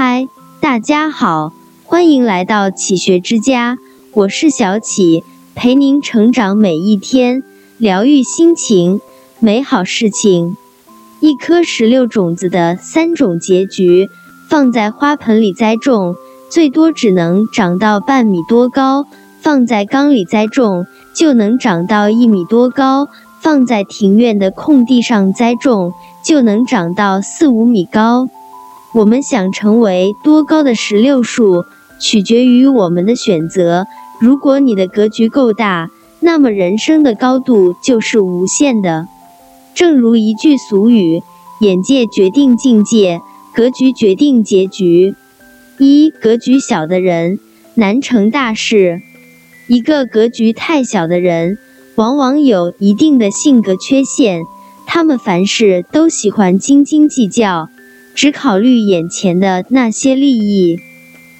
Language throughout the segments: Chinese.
嗨，大家好，欢迎来到启学之家，我是小启，陪您成长每一天，疗愈心情，美好事情。一颗石榴种子的三种结局，放在花盆里栽种，最多只能长到半米多高；放在缸里栽种，就能长到一米多高；放在庭院的空地上栽种，就能长到四五米高。我们想成为多高的石榴树，取决于我们的选择。如果你的格局够大，那么人生的高度就是无限的。正如一句俗语：“眼界决定境界，格局决定结局。”一格局小的人难成大事。一个格局太小的人，往往有一定的性格缺陷。他们凡事都喜欢斤斤计较，只考虑眼前的那些利益。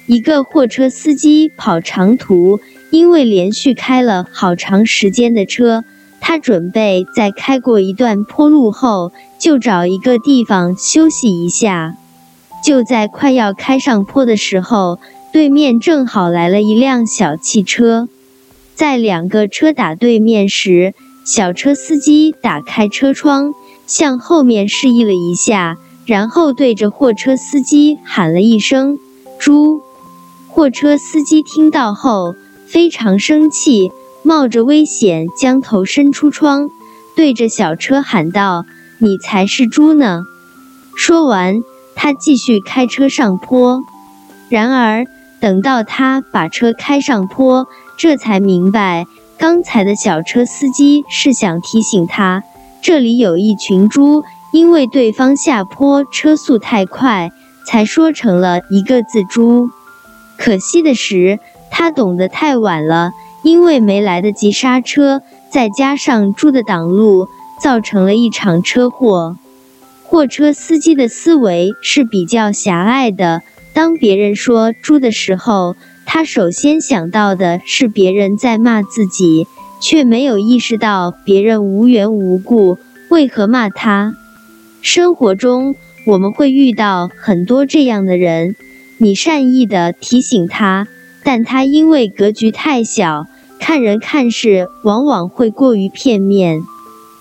一个货车司机跑长途，因为连续开了好长时间的车。他准备在开过一段坡路后，就找一个地方休息一下。就在快要开上坡的时候，对面正好来了一辆小汽车。在两个车打对面时，小车司机打开车窗，向后面示意了一下，然后对着货车司机喊了一声“猪”。货车司机听到后非常生气。冒着危险，将头伸出窗，对着小车喊道：“你才是猪呢！”说完，他继续开车上坡。然而，等到他把车开上坡，这才明白，刚才的小车司机是想提醒他，这里有一群猪，因为对方下坡车速太快，才说成了一个字“猪”。可惜的是，他懂得太晚了。因为没来得及刹车，再加上猪的挡路，造成了一场车祸。货车司机的思维是比较狭隘的。当别人说“猪”的时候，他首先想到的是别人在骂自己，却没有意识到别人无缘无故为何骂他。生活中，我们会遇到很多这样的人，你善意的提醒他。但他因为格局太小，看人看事往往会过于片面。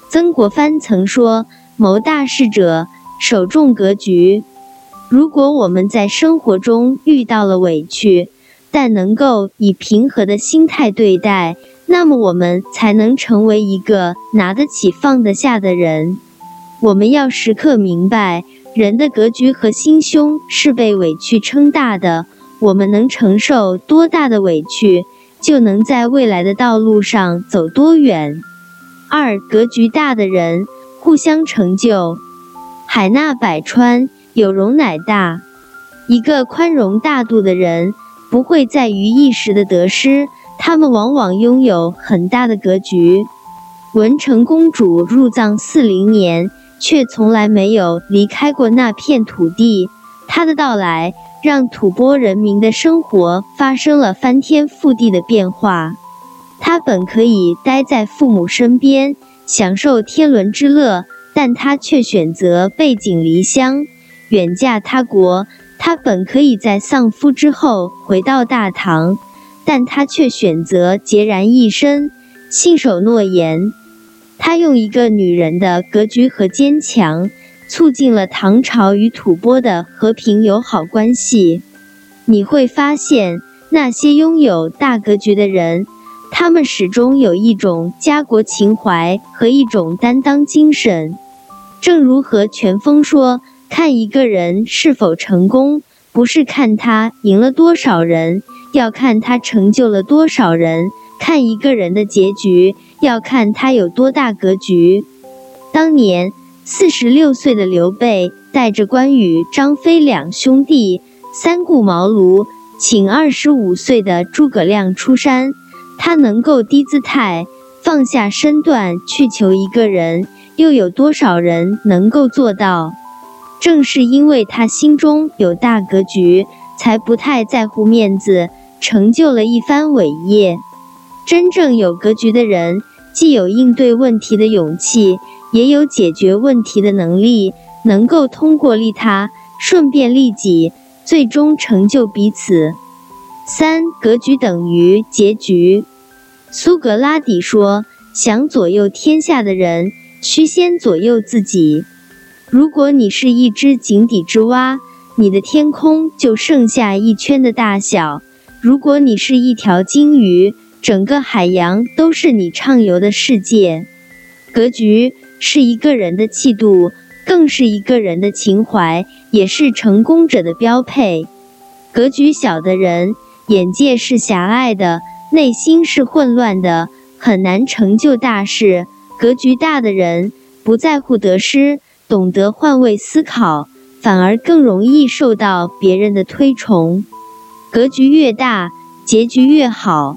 曾国藩曾说：“谋大事者，首重格局。”如果我们在生活中遇到了委屈，但能够以平和的心态对待，那么我们才能成为一个拿得起放得下的人。我们要时刻明白，人的格局和心胸是被委屈撑大的。我们能承受多大的委屈，就能在未来的道路上走多远。二格局大的人互相成就，海纳百川，有容乃大。一个宽容大度的人，不会在于一时的得失，他们往往拥有很大的格局。文成公主入藏四零年，却从来没有离开过那片土地。他的到来。让吐蕃人民的生活发生了翻天覆地的变化。他本可以待在父母身边，享受天伦之乐，但他却选择背井离乡，远嫁他国。他本可以在丧夫之后回到大唐，但他却选择孑然一身，信守诺言。他用一个女人的格局和坚强。促进了唐朝与吐蕃的和平友好关系。你会发现，那些拥有大格局的人，他们始终有一种家国情怀和一种担当精神。正如何全峰说：“看一个人是否成功，不是看他赢了多少人，要看他成就了多少人；看一个人的结局，要看他有多大格局。”当年。四十六岁的刘备带着关羽、张飞两兄弟三顾茅庐，请二十五岁的诸葛亮出山。他能够低姿态、放下身段去求一个人，又有多少人能够做到？正是因为他心中有大格局，才不太在乎面子，成就了一番伟业。真正有格局的人，既有应对问题的勇气。也有解决问题的能力，能够通过利他顺便利己，最终成就彼此。三格局等于结局。苏格拉底说：“想左右天下的人，须先左右自己。如果你是一只井底之蛙，你的天空就剩下一圈的大小；如果你是一条鲸鱼，整个海洋都是你畅游的世界。格局是一个人的气度，更是一个人的情怀，也是成功者的标配。格局小的人，眼界是狭隘的，内心是混乱的，很难成就大事。格局大的人，不在乎得失，懂得换位思考，反而更容易受到别人的推崇。格局越大，结局越好。